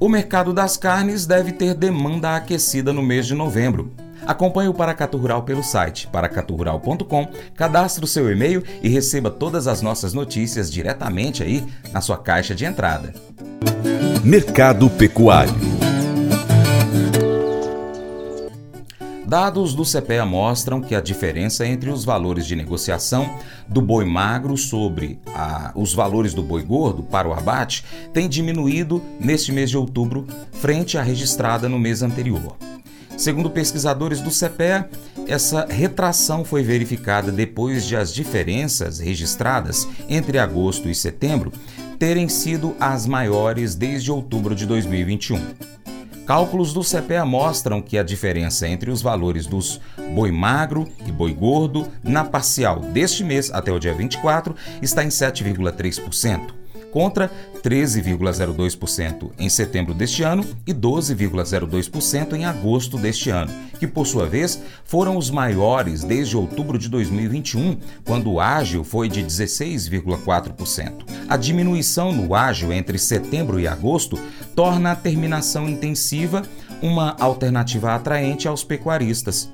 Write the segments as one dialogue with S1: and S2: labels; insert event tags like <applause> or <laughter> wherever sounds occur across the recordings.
S1: O mercado das carnes deve ter demanda aquecida no mês de novembro. Acompanhe o Paracato Rural pelo site paracaturural.com, cadastre o seu e-mail e receba todas as nossas notícias diretamente aí na sua caixa de entrada.
S2: Mercado Pecuário
S1: Dados do CPEA mostram que a diferença entre os valores de negociação do boi magro sobre a, os valores do boi gordo para o abate tem diminuído neste mês de outubro frente à registrada no mês anterior. Segundo pesquisadores do CPEA, essa retração foi verificada depois de as diferenças registradas entre agosto e setembro terem sido as maiores desde outubro de 2021. Cálculos do CPEA mostram que a diferença entre os valores dos boi magro e boi gordo na parcial deste mês até o dia 24 está em 7,3% contra 13,02% em setembro deste ano e 12,02% em agosto deste ano, que por sua vez foram os maiores desde outubro de 2021, quando o ágio foi de 16,4%. A diminuição no ágio entre setembro e agosto torna a terminação intensiva uma alternativa atraente aos pecuaristas.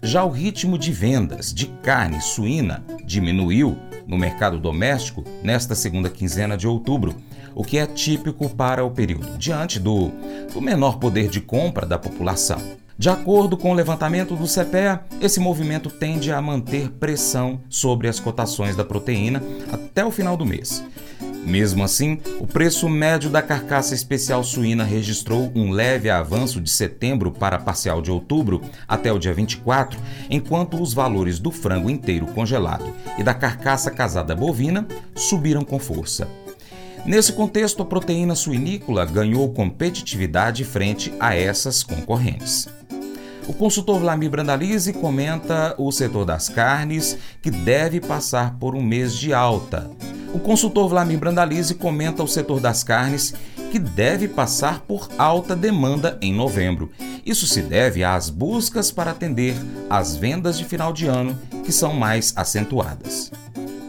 S1: Já o ritmo de vendas de carne suína diminuiu no mercado doméstico nesta segunda quinzena de outubro, o que é típico para o período, diante do, do menor poder de compra da população. De acordo com o levantamento do CPEA, esse movimento tende a manter pressão sobre as cotações da proteína até o final do mês. Mesmo assim, o preço médio da carcaça especial suína registrou um leve avanço de setembro para parcial de outubro até o dia 24, enquanto os valores do frango inteiro congelado e da carcaça casada bovina subiram com força. Nesse contexto, a proteína suinícola ganhou competitividade frente a essas concorrentes. O consultor Vlamir Brandalize comenta o setor das carnes, que deve passar por um mês de alta, o consultor Vlamir Brandalize comenta o setor das carnes que deve passar por alta demanda em novembro. Isso se deve às buscas para atender às vendas de final de ano que são mais acentuadas.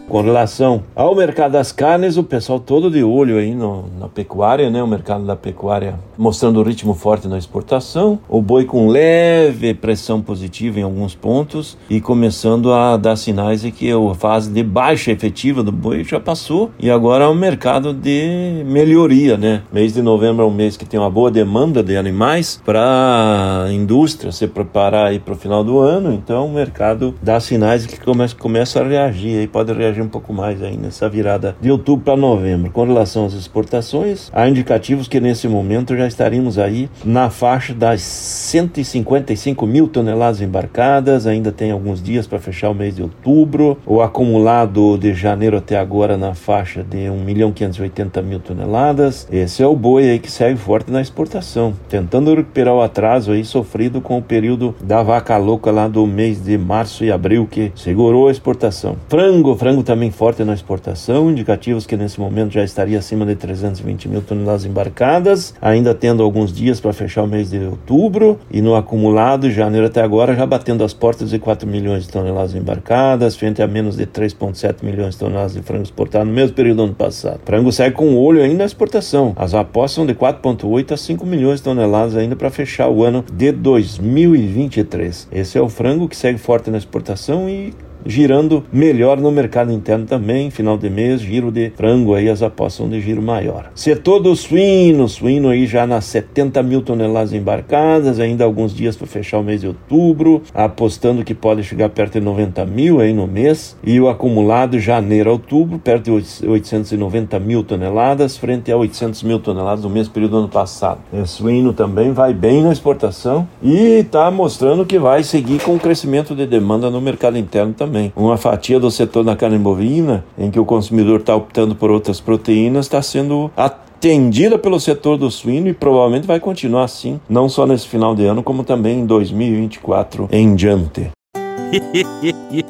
S3: Com relação ao mercado das carnes, o pessoal todo de olho aí no, na pecuária, né? O mercado da pecuária mostrando o ritmo forte na exportação, o boi com leve pressão positiva em alguns pontos e começando a dar sinais de que a fase de baixa efetiva do boi já passou e agora é um mercado de melhoria, né? Mês de novembro é um mês que tem uma boa demanda de animais para a indústria se preparar aí para o final do ano, então o mercado dá sinais de que começa, começa a reagir aí, pode reagir um pouco mais aí nessa virada de outubro para novembro. Com relação às exportações, há indicativos que nesse momento já estaríamos aí na faixa das 155 mil toneladas embarcadas, ainda tem alguns dias para fechar o mês de outubro. O acumulado de janeiro até agora na faixa de 1 milhão 580 mil toneladas. Esse é o boi aí que segue forte na exportação, tentando recuperar o atraso aí sofrido com o período da vaca louca lá do mês de março e abril que segurou a exportação. Frango, frango também forte na exportação, indicativos que nesse momento já estaria acima de 320 mil toneladas embarcadas, ainda tendo alguns dias para fechar o mês de outubro, e no acumulado, janeiro até agora, já batendo as portas de 4 milhões de toneladas embarcadas, frente a menos de 3,7 milhões de toneladas de frango exportado no mesmo período do ano passado. Frango segue com o olho ainda na exportação. As apostas são de 4,8 a 5 milhões de toneladas ainda para fechar o ano de 2023. Esse é o frango que segue forte na exportação e girando melhor no mercado interno também, final de mês, giro de frango aí, as apostas de giro maior. Setor do suíno, suíno aí já nas 70 mil toneladas embarcadas, ainda alguns dias para fechar o mês de outubro, apostando que pode chegar perto de 90 mil aí no mês, e o acumulado janeiro a outubro, perto de 890 mil toneladas, frente a 800 mil toneladas no mesmo período do ano passado. O suíno também vai bem na exportação e está mostrando que vai seguir com o crescimento de demanda no mercado interno também também. Uma fatia do setor da carne bovina, em que o consumidor está optando por outras proteínas, está sendo atendida pelo setor do suíno e provavelmente vai continuar assim, não só nesse final de ano, como também em 2024 em diante. <laughs>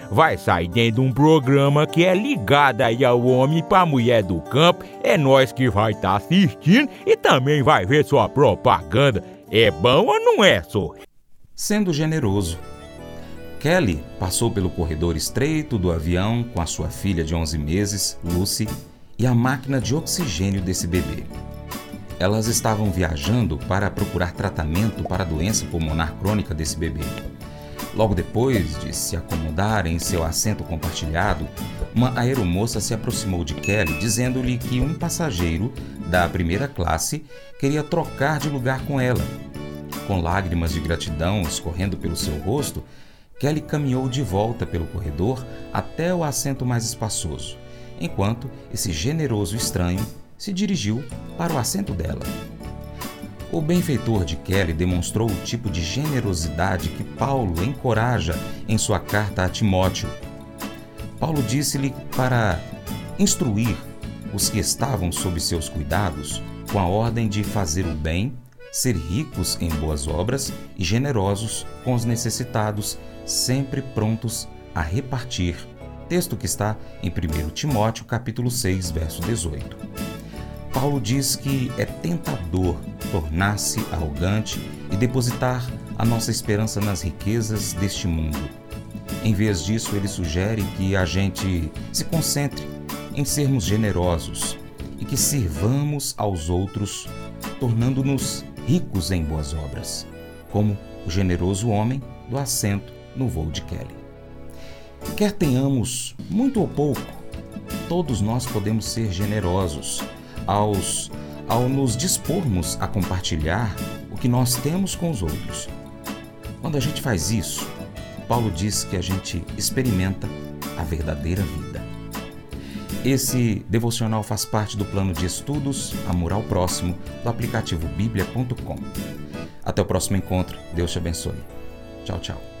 S4: vai sair dentro de um programa que é ligado aí ao homem para mulher do campo. É nós que vai estar tá assistindo e também vai ver sua propaganda. É bom ou não é, só?
S1: Sendo generoso. Kelly passou pelo corredor estreito do avião com a sua filha de 11 meses, Lucy, e a máquina de oxigênio desse bebê. Elas estavam viajando para procurar tratamento para a doença pulmonar crônica desse bebê. Logo depois de se acomodar em seu assento compartilhado, uma aeromoça se aproximou de Kelly dizendo-lhe que um passageiro da primeira classe queria trocar de lugar com ela. Com lágrimas de gratidão escorrendo pelo seu rosto, Kelly caminhou de volta pelo corredor até o assento mais espaçoso enquanto esse generoso estranho se dirigiu para o assento dela. O benfeitor de Kelly demonstrou o tipo de generosidade que Paulo encoraja em sua carta a Timóteo. Paulo disse-lhe para instruir os que estavam sob seus cuidados com a ordem de fazer o bem, ser ricos em boas obras e generosos com os necessitados, sempre prontos a repartir texto que está em 1 Timóteo capítulo 6, verso 18. Paulo diz que é tentador tornar-se arrogante e depositar a nossa esperança nas riquezas deste mundo. Em vez disso, ele sugere que a gente se concentre em sermos generosos e que sirvamos aos outros, tornando-nos ricos em boas obras, como o generoso homem do assento no voo de Kelly. Quer tenhamos muito ou pouco, todos nós podemos ser generosos aos, ao nos dispormos a compartilhar o que nós temos com os outros. Quando a gente faz isso, Paulo diz que a gente experimenta a verdadeira vida. Esse devocional faz parte do plano de estudos Amor ao Próximo do aplicativo bíblia.com. Até o próximo encontro. Deus te abençoe. Tchau, tchau.